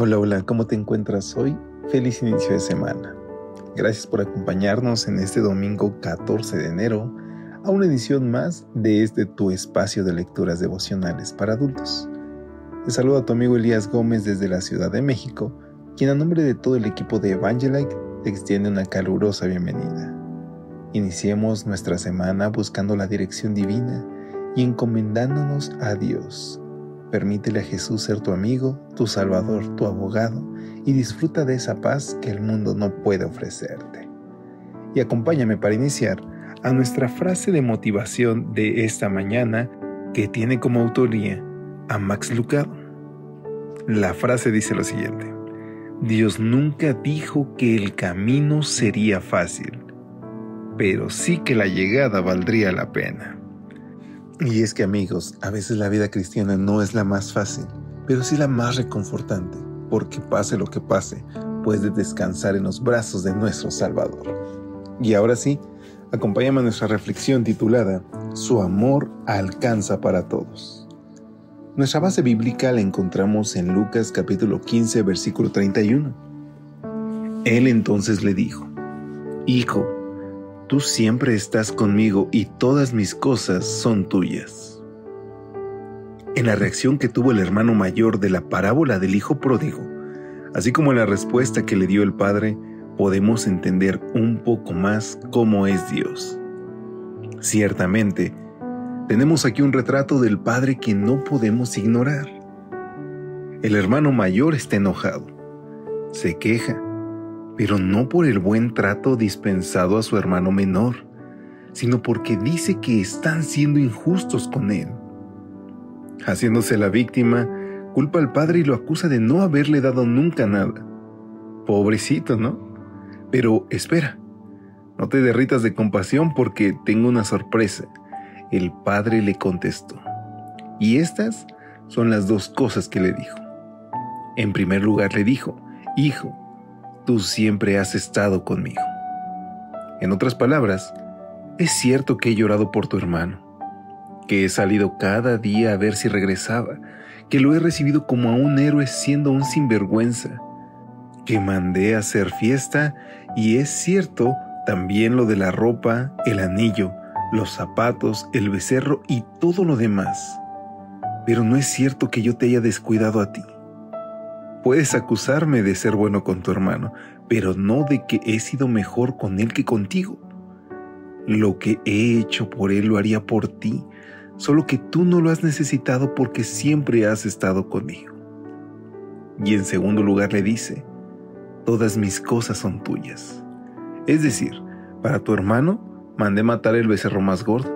Hola, hola, ¿cómo te encuentras hoy? Feliz inicio de semana. Gracias por acompañarnos en este domingo 14 de enero a una edición más de este tu espacio de lecturas devocionales para adultos. Te saluda a tu amigo Elías Gómez desde la Ciudad de México, quien a nombre de todo el equipo de Evangelite te extiende una calurosa bienvenida. Iniciemos nuestra semana buscando la dirección divina y encomendándonos a Dios. Permítele a Jesús ser tu amigo, tu salvador, tu abogado y disfruta de esa paz que el mundo no puede ofrecerte. Y acompáñame para iniciar a nuestra frase de motivación de esta mañana que tiene como autoría a Max Lucado. La frase dice lo siguiente. Dios nunca dijo que el camino sería fácil, pero sí que la llegada valdría la pena. Y es que amigos, a veces la vida cristiana no es la más fácil, pero sí la más reconfortante, porque pase lo que pase, puedes descansar en los brazos de nuestro Salvador. Y ahora sí, acompáñame a nuestra reflexión titulada Su amor alcanza para todos. Nuestra base bíblica la encontramos en Lucas capítulo 15 versículo 31. Él entonces le dijo, Hijo, tú siempre estás conmigo y todas mis cosas son tuyas. En la reacción que tuvo el hermano mayor de la parábola del hijo pródigo, así como en la respuesta que le dio el padre, podemos entender un poco más cómo es Dios. Ciertamente, tenemos aquí un retrato del Padre que no podemos ignorar. El hermano mayor está enojado, se queja, pero no por el buen trato dispensado a su hermano menor, sino porque dice que están siendo injustos con él. Haciéndose la víctima, culpa al padre y lo acusa de no haberle dado nunca nada. Pobrecito, ¿no? Pero espera, no te derritas de compasión porque tengo una sorpresa. El padre le contestó. Y estas son las dos cosas que le dijo. En primer lugar le dijo, Hijo, tú siempre has estado conmigo. En otras palabras, es cierto que he llorado por tu hermano, que he salido cada día a ver si regresaba, que lo he recibido como a un héroe siendo un sinvergüenza, que mandé a hacer fiesta y es cierto también lo de la ropa, el anillo, los zapatos, el becerro y todo lo demás. Pero no es cierto que yo te haya descuidado a ti. Puedes acusarme de ser bueno con tu hermano, pero no de que he sido mejor con él que contigo. Lo que he hecho por él lo haría por ti, solo que tú no lo has necesitado porque siempre has estado conmigo. Y en segundo lugar le dice, todas mis cosas son tuyas. Es decir, para tu hermano mandé matar el becerro más gordo,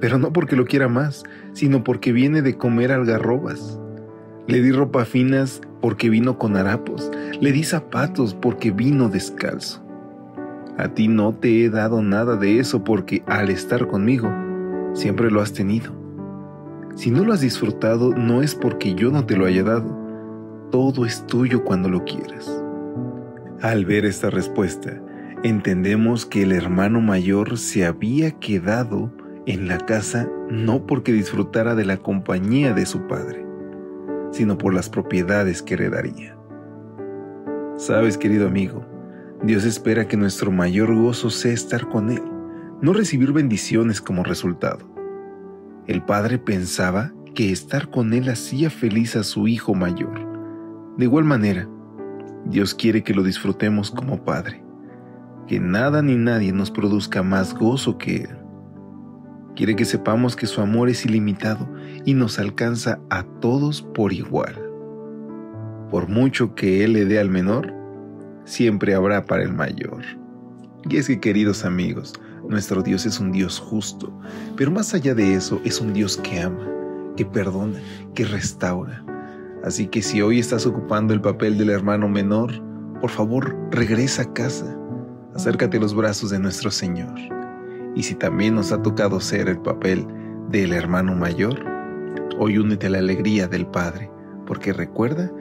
pero no porque lo quiera más, sino porque viene de comer algarrobas. Le di ropa finas porque vino con harapos, le di zapatos porque vino descalzo. A ti no te he dado nada de eso porque al estar conmigo, siempre lo has tenido. Si no lo has disfrutado, no es porque yo no te lo haya dado. Todo es tuyo cuando lo quieras. Al ver esta respuesta, entendemos que el hermano mayor se había quedado en la casa no porque disfrutara de la compañía de su padre, sino por las propiedades que heredaría. Sabes, querido amigo, Dios espera que nuestro mayor gozo sea estar con Él, no recibir bendiciones como resultado. El padre pensaba que estar con Él hacía feliz a su hijo mayor. De igual manera, Dios quiere que lo disfrutemos como Padre, que nada ni nadie nos produzca más gozo que Él. Quiere que sepamos que su amor es ilimitado y nos alcanza a todos por igual. Por mucho que Él le dé al menor, siempre habrá para el mayor. Y es que, queridos amigos, nuestro Dios es un Dios justo, pero más allá de eso es un Dios que ama, que perdona, que restaura. Así que si hoy estás ocupando el papel del hermano menor, por favor regresa a casa, acércate a los brazos de nuestro Señor. Y si también nos ha tocado ser el papel del hermano mayor, hoy únete a la alegría del Padre, porque recuerda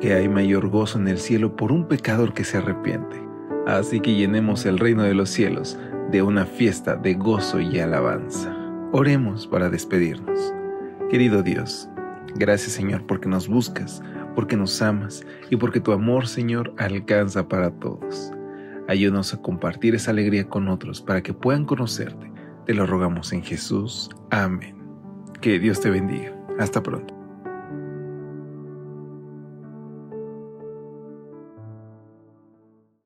que hay mayor gozo en el cielo por un pecador que se arrepiente. Así que llenemos el reino de los cielos de una fiesta de gozo y alabanza. Oremos para despedirnos. Querido Dios, gracias Señor porque nos buscas, porque nos amas y porque tu amor Señor alcanza para todos. Ayúdanos a compartir esa alegría con otros para que puedan conocerte. Te lo rogamos en Jesús. Amén. Que Dios te bendiga. Hasta pronto.